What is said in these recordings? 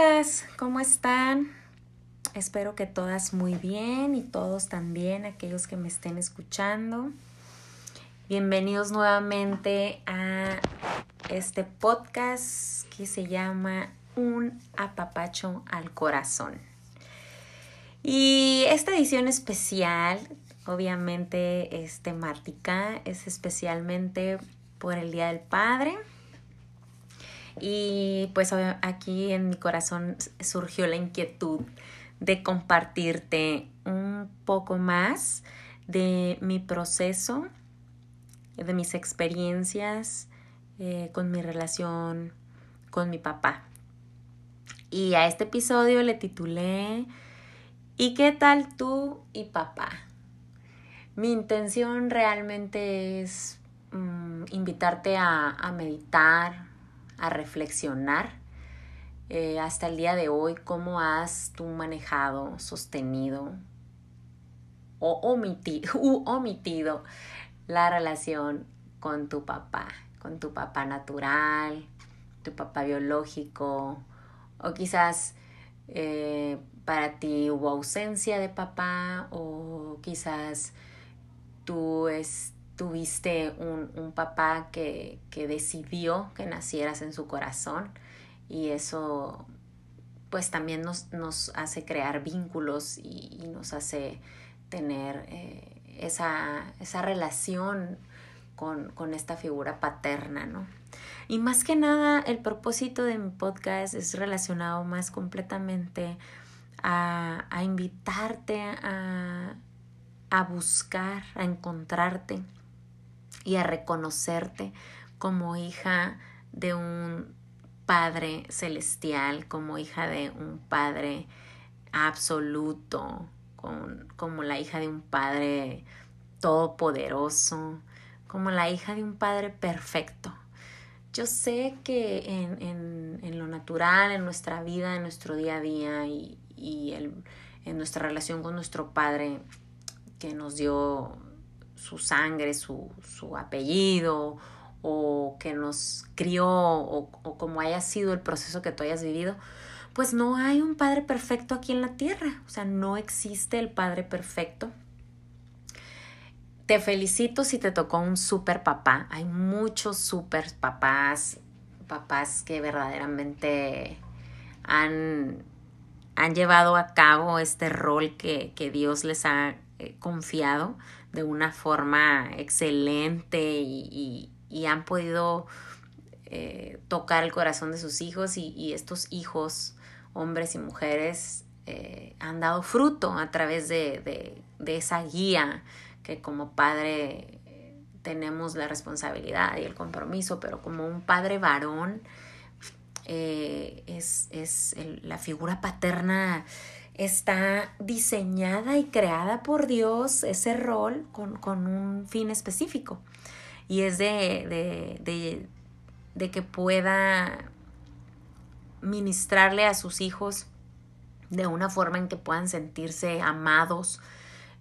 chicas, ¿cómo están? Espero que todas muy bien y todos también, aquellos que me estén escuchando. Bienvenidos nuevamente a este podcast que se llama Un apapacho al corazón. Y esta edición especial, obviamente, este Martica es especialmente por el Día del Padre. Y pues aquí en mi corazón surgió la inquietud de compartirte un poco más de mi proceso, de mis experiencias eh, con mi relación con mi papá. Y a este episodio le titulé ¿Y qué tal tú y papá? Mi intención realmente es mm, invitarte a, a meditar, a reflexionar eh, hasta el día de hoy, cómo has tú manejado, sostenido o omitido, la relación con tu papá, con tu papá natural, tu papá biológico, o quizás eh, para ti hubo ausencia de papá, o quizás tú es, tuviste un, un papá que, que, decidió que nacieras en su corazón y eso pues también nos, nos hace crear vínculos y, nos hace tener eh, esa, esa, relación con, con, esta figura paterna, ¿no? Y más que nada, el propósito de mi podcast es relacionado más completamente a, a invitarte a, a buscar, a encontrarte y a reconocerte como hija de un Padre celestial, como hija de un Padre absoluto, como la hija de un Padre todopoderoso, como la hija de un Padre perfecto. Yo sé que en, en, en lo natural, en nuestra vida, en nuestro día a día y, y el, en nuestra relación con nuestro Padre que nos dio su sangre, su, su apellido o que nos crió o, o, como haya sido el proceso que tú hayas vivido, pues no hay un padre perfecto aquí en la tierra, o sea, no existe el padre perfecto. Te felicito si te tocó un super papá, hay muchos super papás, papás que verdaderamente han, han llevado a cabo este rol que, que Dios les ha eh, confiado de una forma excelente y, y, han podido eh, tocar el corazón de sus hijos y, estos hijos, hombres y mujeres, eh, han dado fruto a través de, de, esa guía que como padre tenemos la responsabilidad y el compromiso, pero como un padre varón eh, es, es la figura paterna está diseñada y creada por Dios ese rol con, con un fin específico. Y es de, de, de, de, que pueda ministrarle a sus hijos de una forma en que puedan sentirse amados,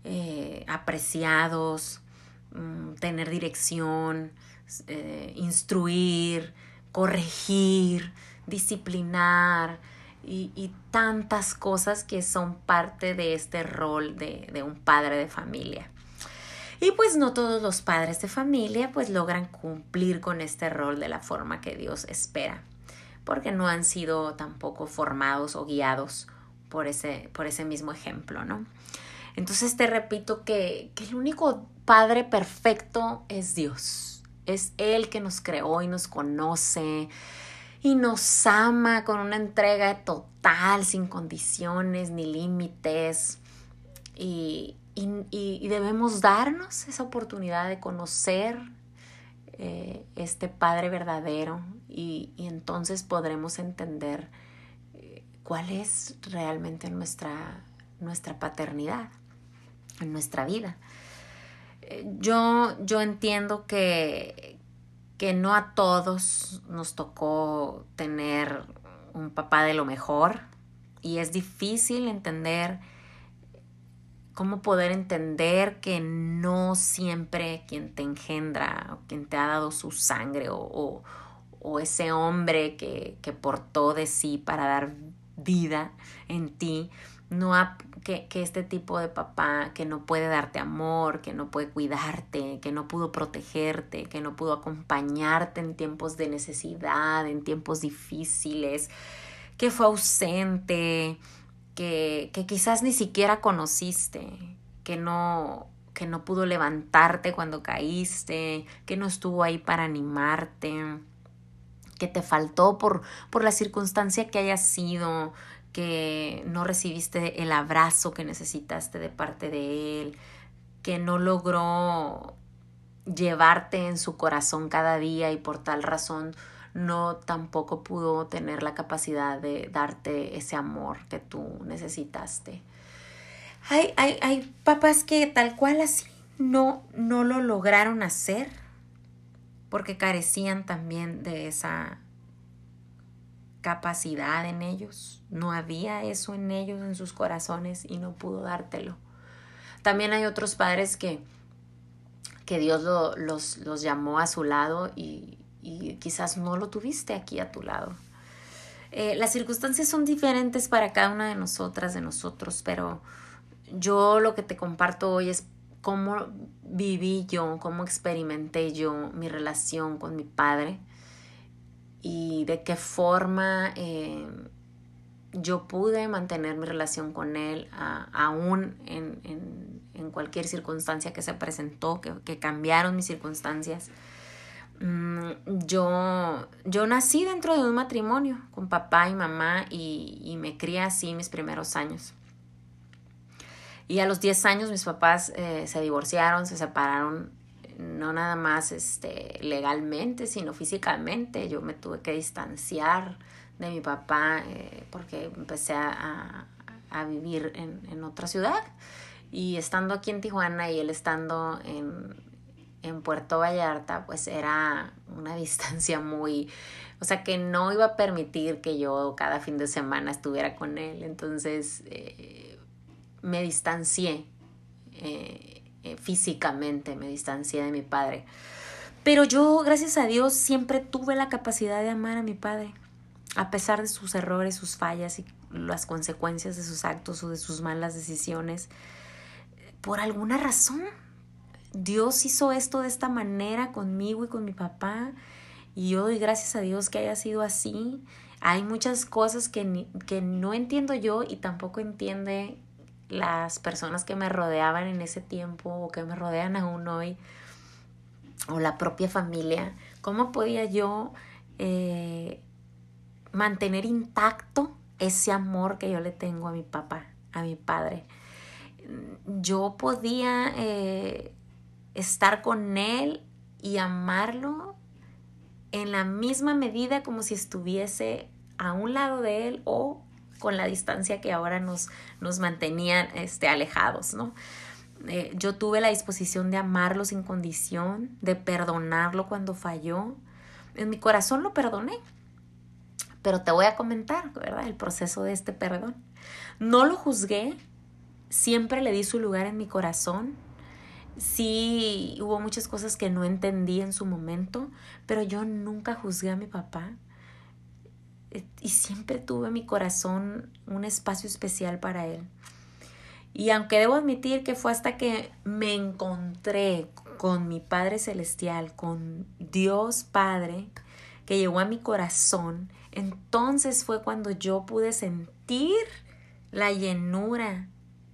eh, apreciados, mm, tener dirección, eh, instruir, corregir, disciplinar, y, tantas cosas que son parte de este rol de, de un padre de familia. Y pues no todos los padres de familia pues logran cumplir con este rol de la forma que Dios espera, porque no han sido tampoco formados o guiados por ese, por ese mismo ejemplo, ¿no? Entonces te repito que, que el único padre perfecto es Dios. Es Él que nos creó y nos conoce, y nos ama con una entrega total, sin condiciones ni límites. Y, y, debemos darnos esa oportunidad de conocer eh, este Padre verdadero y, entonces podremos entender eh, cuál es realmente nuestra, nuestra paternidad en nuestra vida. Eh, yo, yo entiendo que, que no a todos nos tocó tener un papá de lo mejor. Y es difícil entender cómo poder entender que no siempre quien te engendra o quien te ha dado su sangre o, o, ese hombre que, que portó de sí para dar vida en ti, no que, que, este tipo de papá que no puede darte amor, que no puede cuidarte, que no pudo protegerte, que no pudo acompañarte en tiempos de necesidad, en tiempos difíciles, que fue ausente, que, que quizás ni siquiera conociste, que no, que no pudo levantarte cuando caíste, que no estuvo ahí para animarte, que te faltó por, por la circunstancia que haya sido, que no recibiste el abrazo que necesitaste de parte de él, que no logró llevarte en su corazón cada día y por tal razón no tampoco pudo tener la capacidad de darte ese amor que tú necesitaste. Hay, hay, hay papás que tal cual así no, no lo lograron hacer porque carecían también de esa capacidad en ellos, no había eso en ellos, en sus corazones y no pudo dártelo. También hay otros padres que, que Dios los, los, llamó a su lado y, y, quizás no lo tuviste aquí a tu lado. Eh, las circunstancias son diferentes para cada una de nosotras, de nosotros, pero yo lo que te comparto hoy es cómo viví yo, cómo experimenté yo mi relación con mi padre y de qué forma eh, yo pude mantener mi relación con él aún en, cualquier circunstancia que se presentó, que, cambiaron mis circunstancias. Mm, yo, yo nací dentro de un matrimonio con papá y mamá y, me crié así mis primeros años. Y a los 10 años mis papás eh, se divorciaron, se separaron no nada más este, legalmente, sino físicamente. Yo me tuve que distanciar de mi papá eh, porque empecé a, a vivir en, en, otra ciudad. Y estando aquí en Tijuana y él estando en, en Puerto Vallarta, pues era una distancia muy, o sea, que no iba a permitir que yo cada fin de semana estuviera con él. Entonces eh, me distancié. Eh, eh, físicamente, me distancié de mi padre. Pero yo, gracias a Dios, siempre tuve la capacidad de amar a mi padre, a pesar de sus errores, sus fallas y las consecuencias de sus actos o de sus malas decisiones. Por alguna razón, Dios hizo esto de esta manera conmigo y con mi papá. Y yo doy gracias a Dios que haya sido así. Hay muchas cosas que, que no entiendo yo y tampoco entiende las personas que me rodeaban en ese tiempo o que me rodean aún hoy, o la propia familia, ¿cómo podía yo eh, mantener intacto ese amor que yo le tengo a mi papá, a mi padre? Yo podía eh, estar con él y amarlo en la misma medida como si estuviese a un lado de él o con la distancia que ahora nos, nos mantenían este, alejados, ¿no? Eh, yo tuve la disposición de amarlo sin condición, de perdonarlo cuando falló. En mi corazón lo perdoné, pero te voy a comentar, ¿verdad? El proceso de este perdón. No lo juzgué, siempre le di su lugar en mi corazón. Sí, hubo muchas cosas que no entendí en su momento, pero yo nunca juzgué a mi papá y siempre tuve en mi corazón un espacio especial para él. Y aunque debo admitir que fue hasta que me encontré con mi Padre Celestial, con Dios Padre, que llegó a mi corazón, entonces fue cuando yo pude sentir la llenura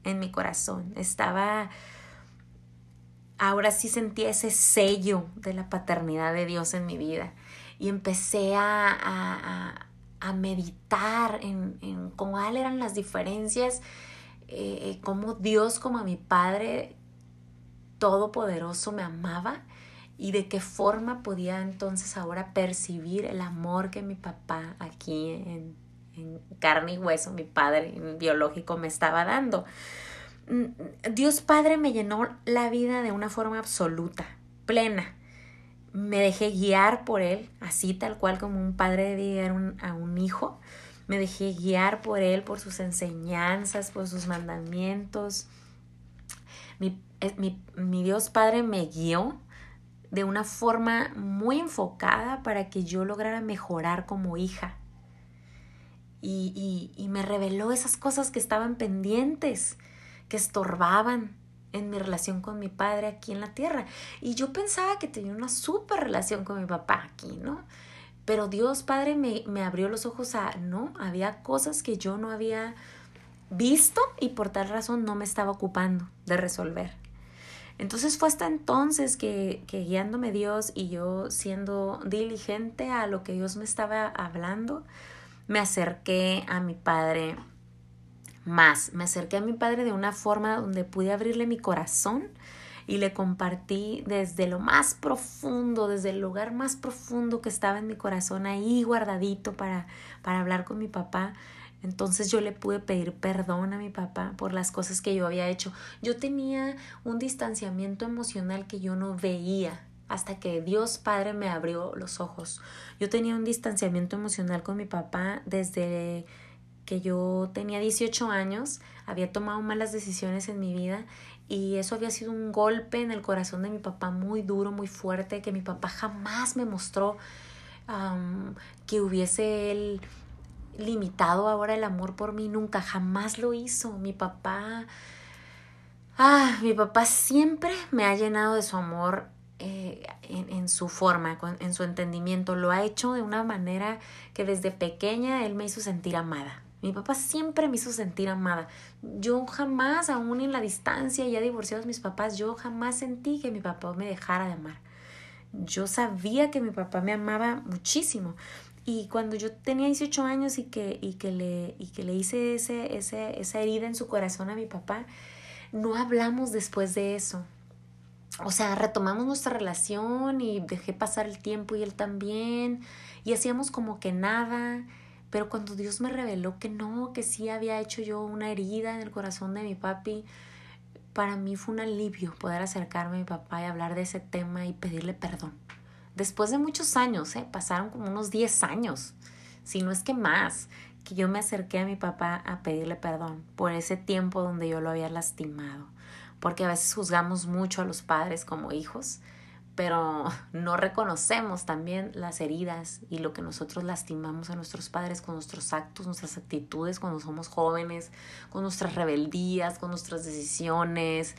en mi corazón. Estaba, ahora sí sentía ese sello de la paternidad de Dios en mi vida. Y empecé a, a meditar en, en cuáles eran las diferencias, eh, cómo Dios como a mi Padre Todopoderoso me amaba y de qué forma podía entonces ahora percibir el amor que mi papá aquí en, en carne y hueso, mi padre biológico me estaba dando. Mm, Dios Padre me llenó la vida de una forma absoluta, plena me dejé guiar por él, así tal cual como un padre debe guiar a un hijo. Me dejé guiar por él, por sus enseñanzas, por sus mandamientos. Mi, mi, mi Dios Padre me guió de una forma muy enfocada para que yo lograra mejorar como hija. y, y, me reveló esas cosas que estaban pendientes, que estorbaban en mi relación con mi padre aquí en la tierra. Y yo pensaba que tenía una súper relación con mi papá aquí, ¿no? Pero Dios Padre me, me, abrió los ojos a, no, había cosas que yo no había visto y por tal razón no me estaba ocupando de resolver. Entonces fue hasta entonces que, que guiándome Dios y yo siendo diligente a lo que Dios me estaba hablando, me acerqué a mi padre más. Me acerqué a mi padre de una forma donde pude abrirle mi corazón y le compartí desde lo más profundo, desde el lugar más profundo que estaba en mi corazón ahí guardadito para, para hablar con mi papá. Entonces yo le pude pedir perdón a mi papá por las cosas que yo había hecho. Yo tenía un distanciamiento emocional que yo no veía hasta que Dios Padre me abrió los ojos. Yo tenía un distanciamiento emocional con mi papá desde que yo tenía 18 años, había tomado malas decisiones en mi vida y eso había sido un golpe en el corazón de mi papá muy duro, muy fuerte, que mi papá jamás me mostró que hubiese él limitado ahora el amor por mí, nunca, jamás lo hizo. Mi papá, ah, mi papá siempre me ha llenado de su amor eh, en, en, su forma, en su entendimiento. Lo ha hecho de una manera que desde pequeña él me hizo sentir amada. Mi papá siempre me hizo sentir amada. Yo jamás, aún en la distancia, ya divorciados mis papás, yo jamás sentí que mi papá me dejara de amar. Yo sabía que mi papá me amaba muchísimo. Y cuando yo tenía 18 años y que, y que, le, y que le hice ese, ese, esa herida en su corazón a mi papá, no hablamos después de eso. O sea, retomamos nuestra relación y dejé pasar el tiempo y él también. Y hacíamos como que nada. Pero cuando Dios me reveló que no, que sí había hecho yo una herida en el corazón de mi papi, para mí fue un alivio poder acercarme a mi papá y hablar de ese tema y pedirle perdón. Después de muchos años, ¿eh? pasaron como unos 10 años, si no es que más, que yo me acerqué a mi papá a pedirle perdón por ese tiempo donde yo lo había lastimado. Porque a veces juzgamos mucho a los padres como hijos pero no reconocemos también las heridas y lo que nosotros lastimamos a nuestros padres con nuestros actos, nuestras actitudes cuando somos jóvenes, con nuestras rebeldías, con nuestras decisiones,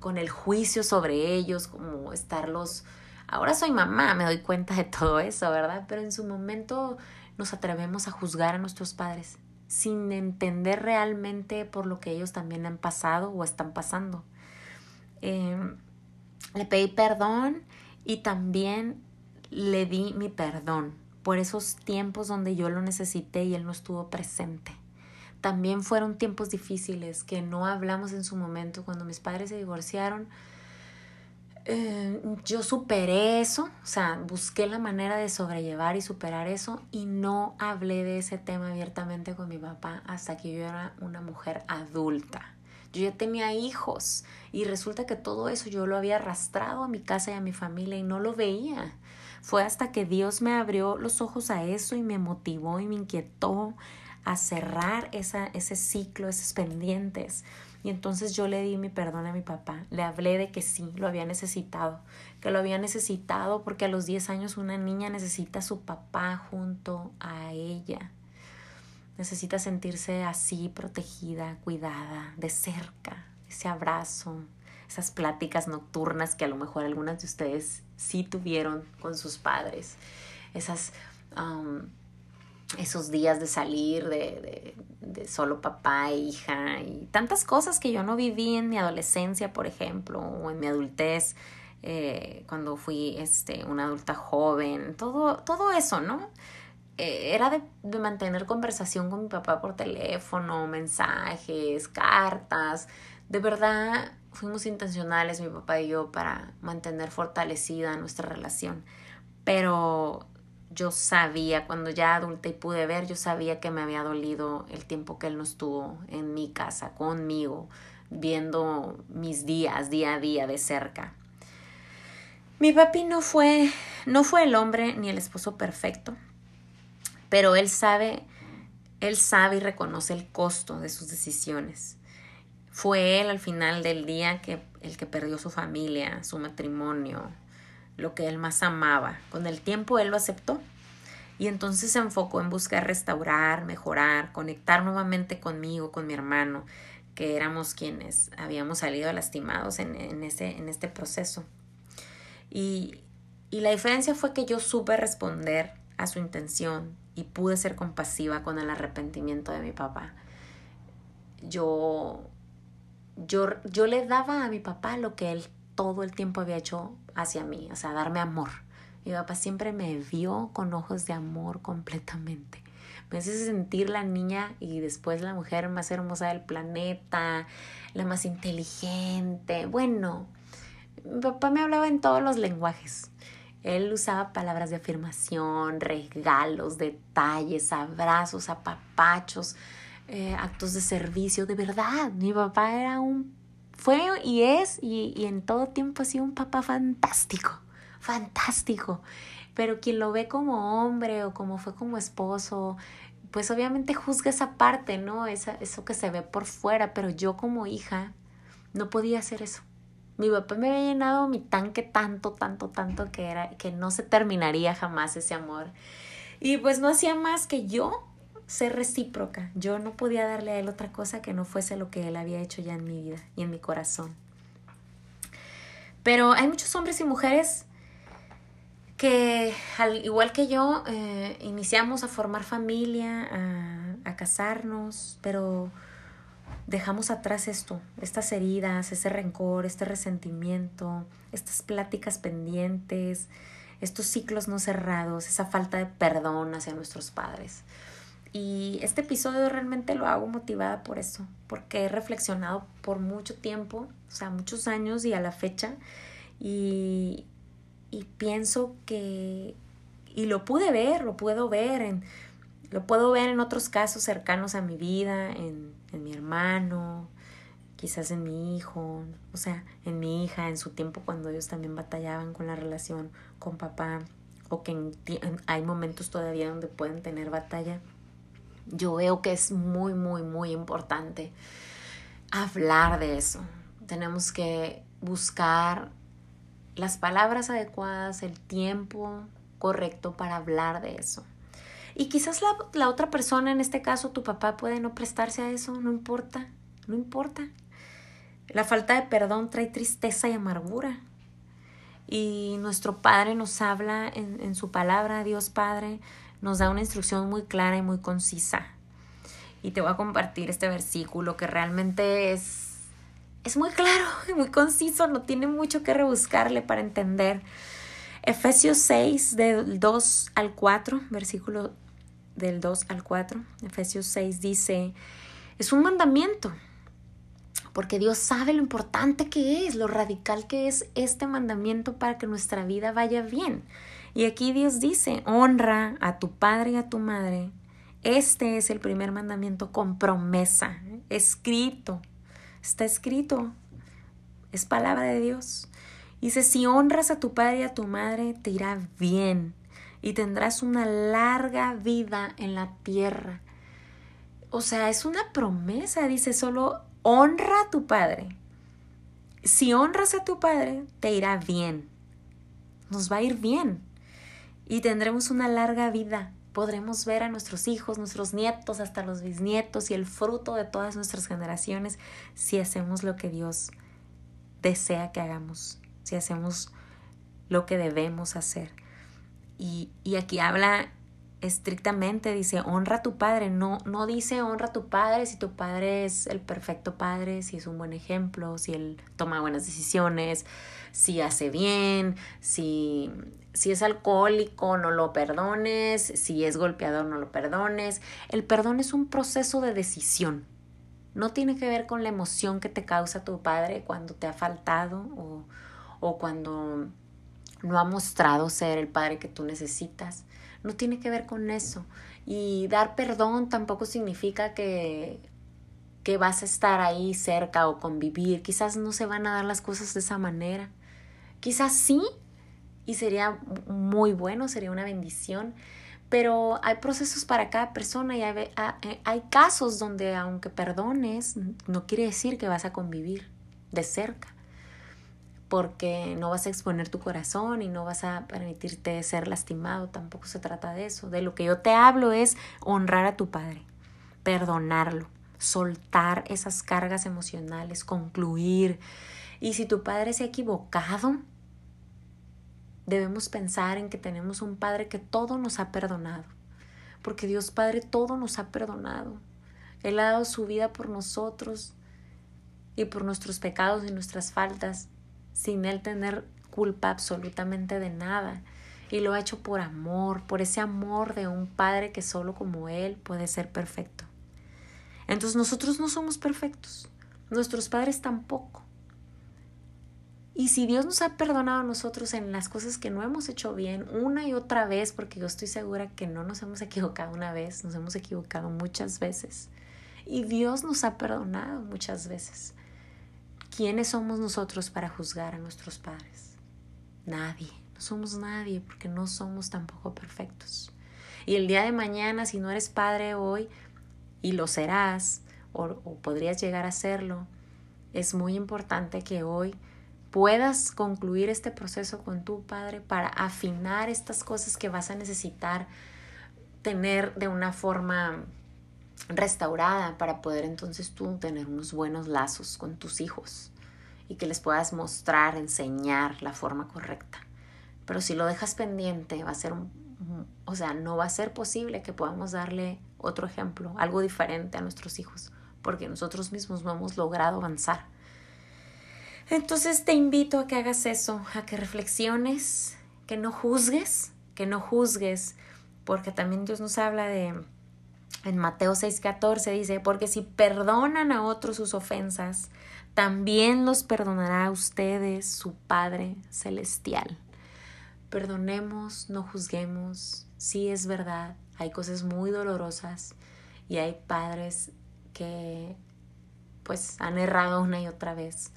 con el juicio sobre ellos, como estarlos... Ahora soy mamá, me doy cuenta de todo eso, ¿verdad? Pero en su momento nos atrevemos a juzgar a nuestros padres sin entender realmente por lo que ellos también han pasado o están pasando. Eh, le pedí perdón y también le di mi perdón por esos tiempos donde yo lo necesité y él no estuvo presente. También fueron tiempos difíciles que no hablamos en su momento cuando mis padres se divorciaron. Eh, yo superé eso, o sea, busqué la manera de sobrellevar y superar eso y no hablé de ese tema abiertamente con mi papá hasta que yo era una mujer adulta. Yo tenía hijos y resulta que todo eso yo lo había arrastrado a mi casa y a mi familia y no lo veía. Fue hasta que Dios me abrió los ojos a eso y me motivó y me inquietó a cerrar ese ciclo, esos pendientes. Y entonces yo le di mi perdón a mi papá. Le hablé de que sí, lo había necesitado. Que lo había necesitado porque a los 10 años una niña necesita a su papá junto a ella. Necesita sentirse así, protegida, cuidada, de cerca, ese abrazo, esas pláticas nocturnas que a lo mejor algunas de ustedes sí tuvieron con sus padres, esas, esos días de salir de, de, solo papá e hija y tantas cosas que yo no viví en mi adolescencia, por ejemplo, o en mi adultez. Eh, cuando fui este, una adulta joven, todo, todo eso, ¿no? Eh, era de, de, mantener conversación con mi papá por teléfono, mensajes, cartas. De verdad fuimos intencionales, mi papá y yo, para mantener fortalecida nuestra relación. Pero yo sabía, cuando ya adulta y pude ver, yo sabía que me había dolido el tiempo que él no estuvo en mi casa, conmigo, viendo mis días, día a día de cerca. Mi papi no fue, no fue el hombre ni el esposo perfecto pero él sabe, él sabe y reconoce el costo de sus decisiones. Fue él al final del día que el que perdió su familia, su matrimonio, lo que él más amaba. Con el tiempo él lo aceptó Y entonces se enfocó en buscar restaurar, mejorar, conectar nuevamente conmigo, con mi hermano, que éramos quienes habíamos salido lastimados en, en, ese, en este proceso. Y, y la diferencia fue que yo supe responder a su intención y pude ser compasiva con el arrepentimiento de mi papá. Yo, yo, yo le daba a mi papá lo que él todo el tiempo había hecho hacia mí, o sea, darme amor. Mi papá siempre me vio con ojos de amor completamente. Me hace sentir la niña y después la mujer más hermosa del planeta, la más inteligente. Bueno, mi papá me hablaba en todos los lenguajes. Él usaba palabras de afirmación, regalos, detalles, abrazos, apapachos, eh, actos de servicio. De verdad, mi papá era un, fue y es y, y en todo tiempo ha sido un papá fantástico, fantástico. Pero quien lo ve como hombre o como fue como esposo, pues obviamente juzga esa parte, ¿no? Esa, eso que se ve por fuera, pero yo como hija no podía hacer eso. Mi papá me había llenado mi tanque tanto, tanto, tanto que era que no se terminaría jamás ese amor. Y pues no hacía más que yo ser recíproca. Yo no podía darle a él otra cosa que no fuese lo que él había hecho ya en mi vida y en mi corazón. Pero hay muchos hombres y mujeres que, al igual que yo, eh, iniciamos a formar familia, a, a casarnos, pero dejamos atrás esto, estas heridas, ese rencor, este resentimiento, estas pláticas pendientes, estos ciclos no cerrados, esa falta de perdón hacia nuestros padres. Y este episodio realmente lo hago motivada por eso, porque he reflexionado por mucho tiempo, o sea, muchos años y a la fecha, y, y pienso que, y lo pude ver, lo puedo ver en lo puedo ver en otros casos cercanos a mi vida, en, en mi hermano, quizás en mi hijo, o sea, en mi hija, en su tiempo cuando ellos también batallaban con la relación con papá, o que hay momentos todavía donde pueden tener batalla. Yo veo que es muy, muy, muy importante hablar de eso. Tenemos que buscar las palabras adecuadas, el tiempo correcto para hablar de eso. Y quizás la, la, otra persona, en este caso tu papá, puede no prestarse a eso, no importa, no importa. La falta de perdón trae tristeza y amargura. Y nuestro Padre nos habla en, en su palabra, Dios Padre, nos da una instrucción muy clara y muy concisa. Y te voy a compartir este versículo que realmente es, es muy claro y muy conciso, no tiene mucho que rebuscarle para entender. Efesios 6, del 2 al 4, versículo del 2 al 4, Efesios 6 dice, es un mandamiento, porque Dios sabe lo importante que es, lo radical que es este mandamiento para que nuestra vida vaya bien. Y aquí Dios dice, honra a tu padre y a tu madre. Este es el primer mandamiento con promesa, escrito, está escrito, es palabra de Dios. Dice, si honras a tu padre y a tu madre, te irá bien y tendrás una larga vida en la tierra. O sea, es una promesa, dice solo, honra a tu padre. Si honras a tu padre, te irá bien. Nos va a ir bien. Y tendremos una larga vida. Podremos ver a nuestros hijos, nuestros nietos, hasta los bisnietos y el fruto de todas nuestras generaciones si hacemos lo que Dios desea que hagamos, si hacemos lo que debemos hacer. Y, y aquí habla estrictamente, dice, honra a tu padre, no, no dice honra a tu padre si tu padre es el perfecto padre, si es un buen ejemplo, si él toma buenas decisiones, si hace bien, si, si es alcohólico, no lo perdones, si es golpeador, no lo perdones. El perdón es un proceso de decisión. No tiene que ver con la emoción que te causa tu padre cuando te ha faltado o, o cuando no ha mostrado ser el padre que tú necesitas. No tiene que ver con eso. Y dar perdón tampoco significa que, que vas a estar ahí cerca o convivir. Quizás no se van a dar las cosas de esa manera. Quizás sí, y sería muy bueno, sería una bendición. Pero hay procesos para cada persona y hay, hay casos donde aunque perdones, no quiere decir que vas a convivir de cerca porque no vas a exponer tu corazón y no vas a permitirte ser lastimado, tampoco se trata de eso. De lo que yo te hablo es honrar a tu padre, perdonarlo, soltar esas cargas emocionales, concluir. Y si tu padre se ha equivocado, debemos pensar en que tenemos un padre que todo nos ha perdonado, porque Dios Padre todo nos ha perdonado. Él ha dado su vida por nosotros y por nuestros pecados y nuestras faltas sin él tener culpa absolutamente de nada. Y lo ha hecho por amor, por ese amor de un padre que solo como él puede ser perfecto. Entonces nosotros no somos perfectos, nuestros padres tampoco. Y si Dios nos ha perdonado a nosotros en las cosas que no hemos hecho bien una y otra vez, porque yo estoy segura que no nos hemos equivocado una vez, nos hemos equivocado muchas veces. Y Dios nos ha perdonado muchas veces. ¿Quiénes somos nosotros para juzgar a nuestros padres? Nadie, no somos nadie porque no somos tampoco perfectos. Y el día de mañana, si no eres padre hoy, y lo serás, o, podrías llegar a serlo, es muy importante que hoy puedas concluir este proceso con tu padre para afinar estas cosas que vas a necesitar tener de una forma restaurada para poder entonces tú tener unos buenos lazos con tus hijos y que les puedas mostrar, enseñar la forma correcta. Pero si lo dejas pendiente, va a ser o sea, no va a ser posible que podamos darle otro ejemplo, algo diferente a nuestros hijos, porque nosotros mismos no hemos logrado avanzar. Entonces te invito a que hagas eso, a que reflexiones, que no juzgues, que no juzgues, porque también Dios nos habla de en Mateo 6:14 dice, porque si perdonan a otros sus ofensas, también los perdonará a ustedes su Padre Celestial. Perdonemos, no juzguemos, sí es verdad, hay cosas muy dolorosas y hay padres que pues han errado una y otra vez.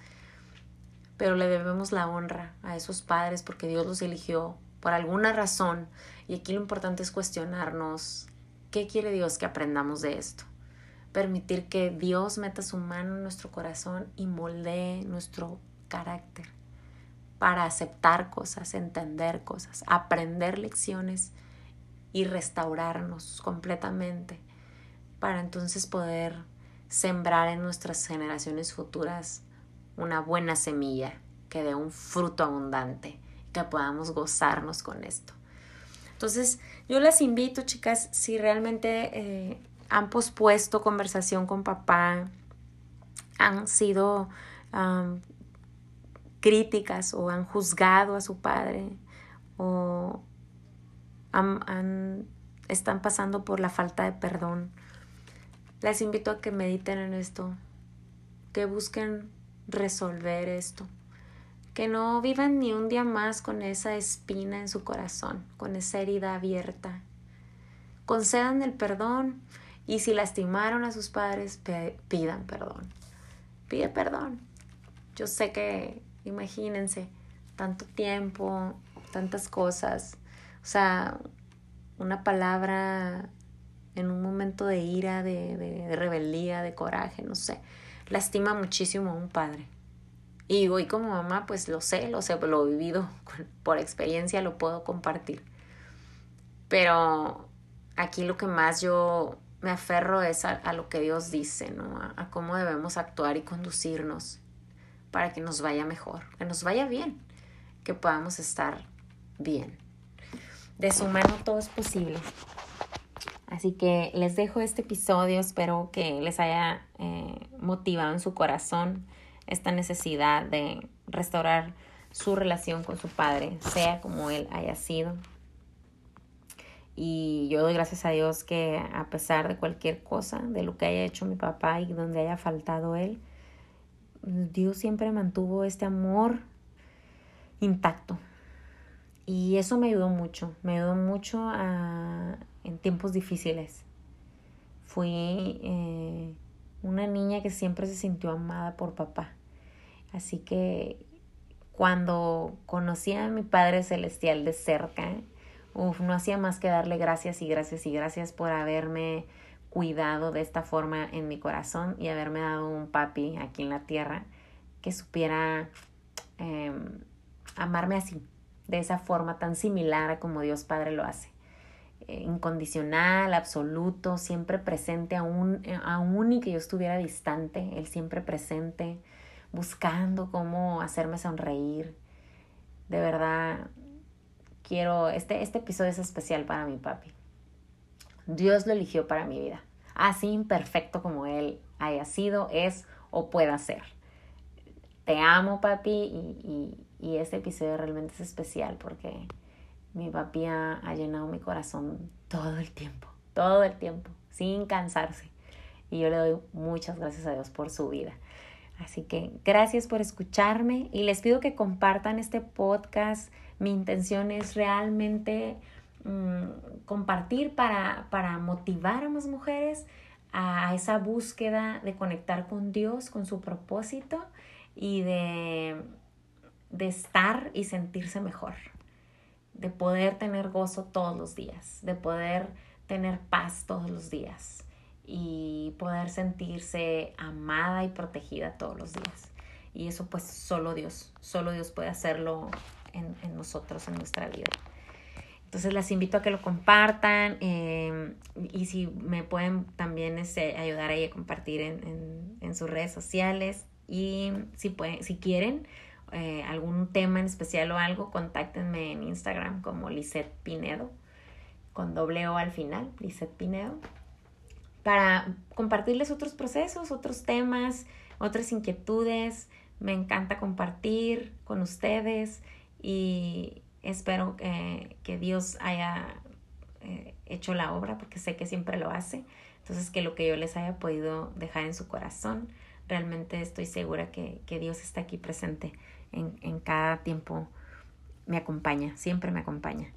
Pero le debemos la honra a esos padres porque Dios los eligió por alguna razón. Y aquí lo importante es cuestionarnos ¿Qué quiere Dios que aprendamos de esto? Permitir que Dios meta su mano en nuestro corazón y moldee nuestro carácter para aceptar cosas, entender cosas, aprender lecciones y restaurarnos completamente para entonces poder sembrar en nuestras generaciones futuras una buena semilla que dé un fruto abundante, que podamos gozarnos con esto. Entonces, yo las invito, chicas, si realmente eh, han pospuesto conversación con papá, han sido críticas o han juzgado a su padre o están pasando por la falta de perdón, les invito a que mediten en esto, que busquen resolver esto que no vivan ni un día más con esa espina en su corazón, con esa herida abierta. Concedan el perdón y si lastimaron a sus padres, pidan perdón. Pide perdón. Yo sé que, imagínense, tanto tiempo, tantas cosas. O sea, una palabra en un momento de ira, de, de rebeldía, de coraje, no sé, lastima muchísimo a un padre. Y hoy como mamá, pues lo sé, lo sé, lo he vivido por experiencia, lo puedo compartir. Pero aquí lo que más yo me aferro es a, lo que Dios dice, ¿no? A, a, cómo debemos actuar y conducirnos para que nos vaya mejor, que nos vaya bien, que podamos estar bien. De su mano todo es posible. Así que les dejo este episodio, espero que les haya eh, motivado en su corazón esta necesidad de restaurar su relación con su padre, sea como él haya sido. Y yo doy gracias a Dios que a pesar de cualquier cosa, de lo que haya hecho mi papá y donde haya faltado él, Dios siempre mantuvo este amor intacto. Y eso me ayudó mucho, me ayudó mucho en tiempos difíciles. Fui eh, una niña que siempre se sintió amada por papá. Así que cuando conocí a mi Padre Celestial de cerca, no hacía más que darle gracias y gracias y gracias por haberme cuidado de esta forma en mi corazón y haberme dado un papi aquí en la tierra que supiera em, amarme así, de esa forma tan similar a como Dios Padre lo hace. Eh, incondicional, absoluto, siempre presente, aún, eh, aún y que yo estuviera distante, Él siempre presente, buscando cómo hacerme sonreír. De verdad, quiero, este, este episodio es especial para mi papi. Dios lo eligió para mi vida, así imperfecto como Él haya sido, es o pueda ser. Te amo, papi, y, y, este episodio realmente es especial porque mi papi ha, llenado mi corazón todo el tiempo, todo el tiempo, sin cansarse. Y yo le doy muchas gracias a Dios por su vida. Así que gracias por escucharme y les pido que compartan este podcast. Mi intención es realmente mm, compartir para, para motivar a más mujeres a esa búsqueda de conectar con Dios, con su propósito y de, de estar y sentirse mejor, de poder tener gozo todos los días, de poder tener paz todos los días y poder sentirse amada y protegida todos los días. Y eso pues solo Dios, solo Dios puede hacerlo en, en nosotros, en nuestra vida. Entonces las invito a que lo compartan em, y si me pueden también este, ayudar ahí a compartir en, en, sus redes sociales y si, pueden, si quieren eh, algún tema en especial o algo, contáctenme en Instagram como Lisette Pinedo con doble O al final, Lisette Pinedo, para compartirles otros procesos, otros temas, otras inquietudes. Me encanta compartir con ustedes y Espero que Dios haya eh, hecho la obra, porque sé que siempre lo hace. Entonces, que lo que yo les haya podido dejar en su corazón, realmente estoy segura que, Dios está aquí presente en, en cada tiempo. Me acompaña, siempre me acompaña.